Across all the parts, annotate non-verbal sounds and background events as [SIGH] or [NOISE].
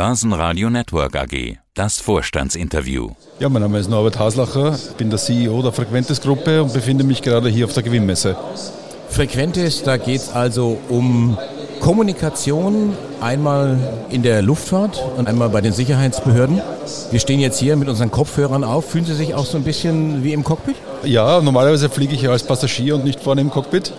Börsenradio Network AG. Das Vorstandsinterview. Ja, mein Name ist Norbert Haslacher, bin der CEO der Frequentes Gruppe und befinde mich gerade hier auf der Gewinnmesse. Frequentes, da geht es also um Kommunikation einmal in der Luftfahrt und einmal bei den Sicherheitsbehörden. Wir stehen jetzt hier mit unseren Kopfhörern auf. Fühlen Sie sich auch so ein bisschen wie im Cockpit? Ja, normalerweise fliege ich ja als Passagier und nicht vorne im Cockpit.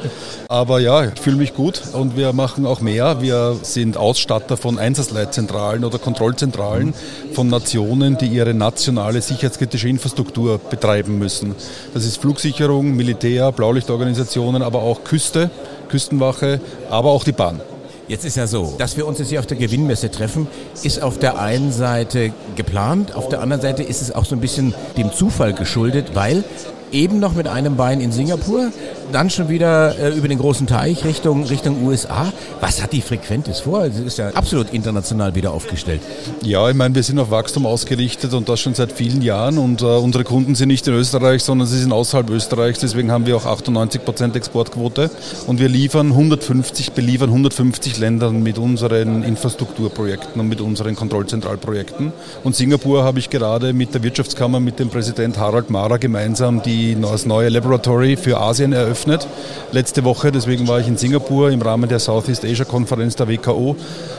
Aber ja, ich fühle mich gut und wir machen auch mehr. Wir sind Ausstatter von Einsatzleitzentralen oder Kontrollzentralen von Nationen, die ihre nationale sicherheitskritische Infrastruktur betreiben müssen. Das ist Flugsicherung, Militär, Blaulichtorganisationen, aber auch Küste, Küstenwache, aber auch die Bahn. Jetzt ist ja so, dass wir uns jetzt hier auf der Gewinnmesse treffen, ist auf der einen Seite geplant, auf der anderen Seite ist es auch so ein bisschen dem Zufall geschuldet, weil eben noch mit einem Bein in Singapur, dann schon wieder äh, über den großen Teich Richtung, Richtung USA. Was hat die Frequentis vor? Sie ist ja absolut international wieder aufgestellt. Ja, ich meine, wir sind auf Wachstum ausgerichtet und das schon seit vielen Jahren und äh, unsere Kunden sind nicht in Österreich, sondern sie sind außerhalb Österreichs. Deswegen haben wir auch 98 Prozent Exportquote und wir liefern 150, beliefern 150 Ländern mit unseren Infrastrukturprojekten und mit unseren Kontrollzentralprojekten. Und Singapur habe ich gerade mit der Wirtschaftskammer, mit dem Präsident Harald Mara gemeinsam die das neue Laboratory für Asien eröffnet. Letzte Woche, deswegen war ich in Singapur im Rahmen der Southeast Asia Konferenz der WKO.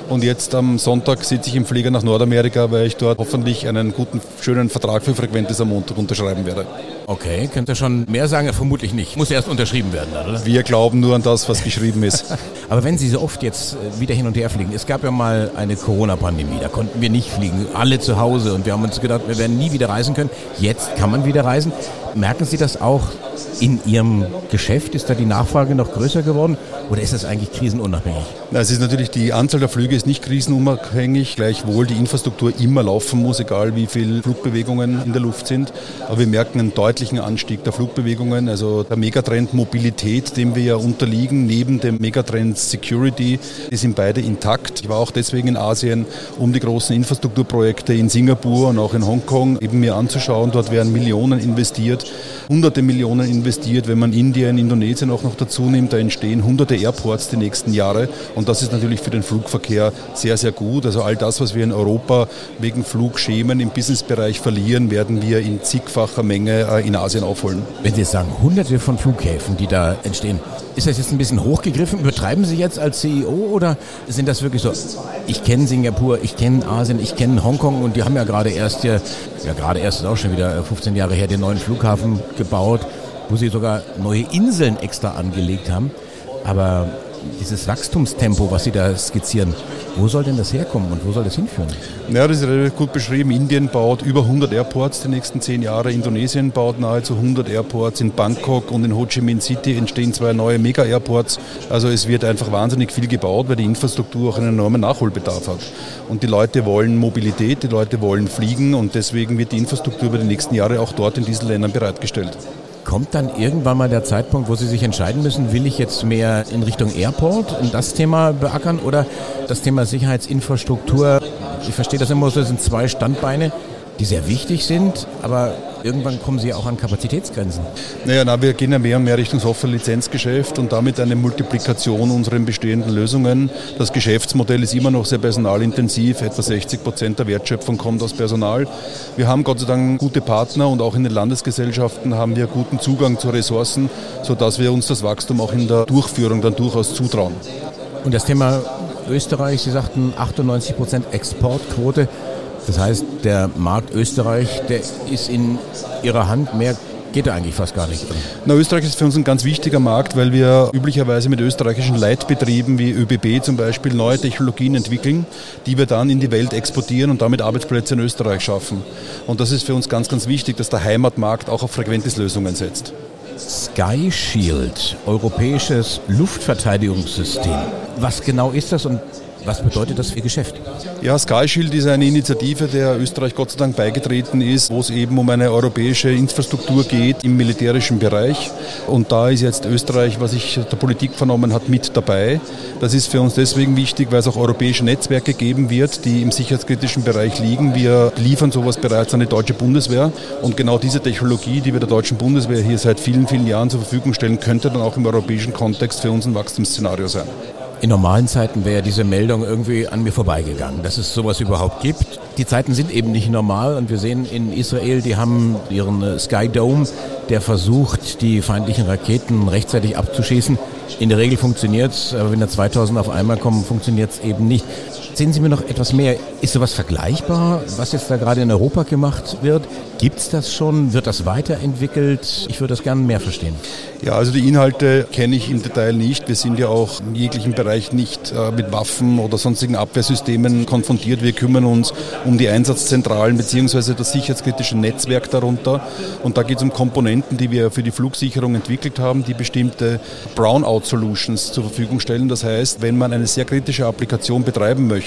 Und jetzt am Sonntag sitze ich im Flieger nach Nordamerika, weil ich dort hoffentlich einen guten, schönen Vertrag für Frequentes am Montag unterschreiben werde. Okay, könnt ihr schon mehr sagen? Vermutlich nicht. Muss erst unterschrieben werden, oder? Wir glauben nur an das, was geschrieben ist. [LAUGHS] Aber wenn Sie so oft jetzt äh, wieder hin und her fliegen, es gab ja mal eine Corona-Pandemie, da konnten wir nicht fliegen, alle zu Hause und wir haben uns gedacht, wir werden nie wieder reisen können. Jetzt kann man wieder reisen. Merken Sie das auch in Ihrem Geschäft? Ist da die Nachfrage noch größer geworden oder ist das eigentlich krisenunabhängig? Es ist natürlich, die Anzahl der Flüge ist nicht krisenunabhängig, gleichwohl die Infrastruktur immer laufen muss, egal wie viele Flugbewegungen in der Luft sind. Aber wir merken einen deutlichen Anstieg der Flugbewegungen. Also der Megatrend Mobilität, dem wir ja unterliegen, neben dem Megatrend Security, die sind beide intakt. Ich war auch deswegen in Asien, um die großen Infrastrukturprojekte in Singapur und auch in Hongkong eben mir anzuschauen. Dort werden Millionen investiert, hunderte Millionen investiert. Wenn man Indien, Indonesien auch noch dazu nimmt, da entstehen hunderte Airports die nächsten Jahre. Und das ist natürlich für den Flugverkehr sehr, sehr gut. Also all das, was wir in Europa wegen Flugschemen im Businessbereich verlieren, werden wir in zigfacher Menge äh, in Asien aufholen. Wenn Sie sagen, hunderte von Flughäfen, die da entstehen, ist das jetzt ein bisschen hochgegriffen? Übertreiben Sie jetzt als CEO oder sind das wirklich so, ich kenne Singapur, ich kenne Asien, ich kenne Hongkong und die haben ja gerade erst hier, ja gerade erst ist auch schon wieder 15 Jahre her, den neuen Flughafen gebaut, wo sie sogar neue Inseln extra angelegt haben. Aber dieses Wachstumstempo, was Sie da skizzieren, wo soll denn das herkommen und wo soll das hinführen? Ja, das ist relativ gut beschrieben. Indien baut über 100 Airports die nächsten zehn Jahre. Indonesien baut nahezu 100 Airports. In Bangkok und in Ho Chi Minh City entstehen zwei neue Mega-Airports. Also es wird einfach wahnsinnig viel gebaut, weil die Infrastruktur auch einen enormen Nachholbedarf hat. Und die Leute wollen Mobilität, die Leute wollen fliegen und deswegen wird die Infrastruktur über die nächsten Jahre auch dort in diesen Ländern bereitgestellt. Kommt dann irgendwann mal der Zeitpunkt, wo Sie sich entscheiden müssen, will ich jetzt mehr in Richtung Airport und das Thema beackern oder das Thema Sicherheitsinfrastruktur? Ich verstehe das immer so, das sind zwei Standbeine, die sehr wichtig sind, aber irgendwann kommen sie auch an Kapazitätsgrenzen. Naja, na, wir gehen ja mehr und mehr Richtung Software-Lizenzgeschäft und damit eine Multiplikation unserer bestehenden Lösungen. Das Geschäftsmodell ist immer noch sehr personalintensiv. Etwa 60 Prozent der Wertschöpfung kommt aus Personal. Wir haben Gott sei Dank gute Partner und auch in den Landesgesellschaften haben wir guten Zugang zu Ressourcen, sodass wir uns das Wachstum auch in der Durchführung dann durchaus zutrauen. Und das Thema Österreich, Sie sagten 98 Prozent Exportquote. Das heißt, der Markt Österreich, der ist in Ihrer Hand mehr geht er eigentlich fast gar nicht. Na, Österreich ist für uns ein ganz wichtiger Markt, weil wir üblicherweise mit österreichischen Leitbetrieben wie ÖBB zum Beispiel neue Technologien entwickeln, die wir dann in die Welt exportieren und damit Arbeitsplätze in Österreich schaffen. Und das ist für uns ganz, ganz wichtig, dass der Heimatmarkt auch auf Frequentis-Lösungen setzt. Sky Shield, europäisches Luftverteidigungssystem. Was genau ist das und was bedeutet das für Geschäft? Ja, Sky Shield ist eine Initiative, der Österreich Gott sei Dank beigetreten ist, wo es eben um eine europäische Infrastruktur geht im militärischen Bereich. Und da ist jetzt Österreich, was ich der Politik vernommen hat, mit dabei. Das ist für uns deswegen wichtig, weil es auch europäische Netzwerke geben wird, die im sicherheitskritischen Bereich liegen. Wir liefern sowas bereits an die deutsche Bundeswehr. Und genau diese Technologie, die wir der deutschen Bundeswehr hier seit vielen, vielen Jahren zur Verfügung stellen, könnte dann auch im europäischen Kontext für uns ein Wachstumsszenario sein. In normalen Zeiten wäre diese Meldung irgendwie an mir vorbeigegangen, dass es sowas überhaupt gibt. Die Zeiten sind eben nicht normal und wir sehen in Israel, die haben ihren äh, Sky Dome, der versucht, die feindlichen Raketen rechtzeitig abzuschießen. In der Regel funktioniert es, aber wenn da 2000 auf einmal kommen, funktioniert es eben nicht. Sehen Sie mir noch etwas mehr. Ist sowas vergleichbar, was jetzt da gerade in Europa gemacht wird? Gibt es das schon? Wird das weiterentwickelt? Ich würde das gerne mehr verstehen. Ja, also die Inhalte kenne ich im Detail nicht. Wir sind ja auch in jeglichem Bereich nicht äh, mit Waffen oder sonstigen Abwehrsystemen konfrontiert. Wir kümmern uns um die Einsatzzentralen bzw. das sicherheitskritische Netzwerk darunter. Und da geht es um Komponenten, die wir für die Flugsicherung entwickelt haben, die bestimmte Brownout-Solutions zur Verfügung stellen. Das heißt, wenn man eine sehr kritische Applikation betreiben möchte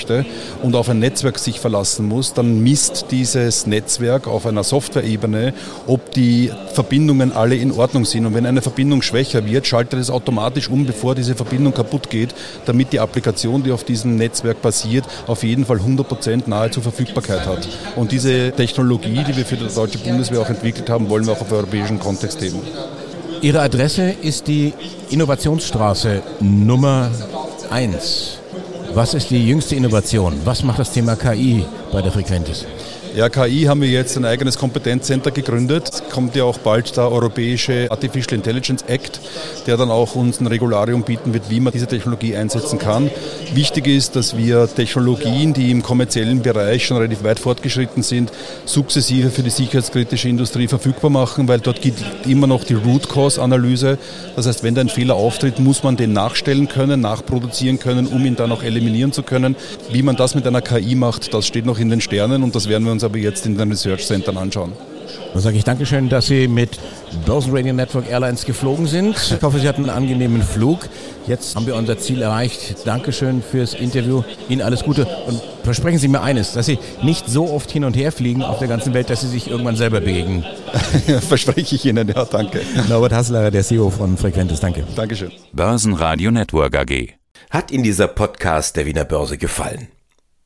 und auf ein Netzwerk sich verlassen muss, dann misst dieses Netzwerk auf einer Software-Ebene, ob die Verbindungen alle in Ordnung sind. Und wenn eine Verbindung Verbindung schwächer wird, schaltet es automatisch um, bevor diese Verbindung kaputt geht, damit die Applikation, die auf diesem Netzwerk basiert, auf jeden Fall 100% nahezu Verfügbarkeit hat. Und diese Technologie, die wir für die deutsche Bundeswehr auch entwickelt haben, wollen wir auch auf europäischen Kontext heben. Ihre Adresse ist die Innovationsstraße Nummer 1. Was ist die jüngste Innovation? Was macht das Thema KI bei der Frequentis? Ja, KI haben wir jetzt ein eigenes Kompetenzcenter gegründet. Es kommt ja auch bald der europäische Artificial Intelligence Act, der dann auch uns ein Regularium bieten wird, wie man diese Technologie einsetzen kann. Wichtig ist, dass wir Technologien, die im kommerziellen Bereich schon relativ weit fortgeschritten sind, sukzessive für die sicherheitskritische Industrie verfügbar machen, weil dort gibt immer noch die Root Cause Analyse. Das heißt, wenn da ein Fehler auftritt, muss man den nachstellen können, nachproduzieren können, um ihn dann auch eliminieren zu können. Wie man das mit einer KI macht, das steht noch in den Sternen und das werden wir uns aber jetzt in den Research Centern anschauen. Dann sage ich Dankeschön, dass Sie mit Börsenradio Network Airlines geflogen sind. Ich hoffe, Sie hatten einen angenehmen Flug. Jetzt haben wir unser Ziel erreicht. Dankeschön fürs Interview. Ihnen alles Gute und versprechen Sie mir eines, dass Sie nicht so oft hin und her fliegen auf der ganzen Welt, dass Sie sich irgendwann selber bewegen. [LAUGHS] Verspreche ich Ihnen, ja, danke. Norbert Hassler, der CEO von Frequentis, danke. Dankeschön. Börsenradio Network AG. Hat Ihnen dieser Podcast der Wiener Börse gefallen?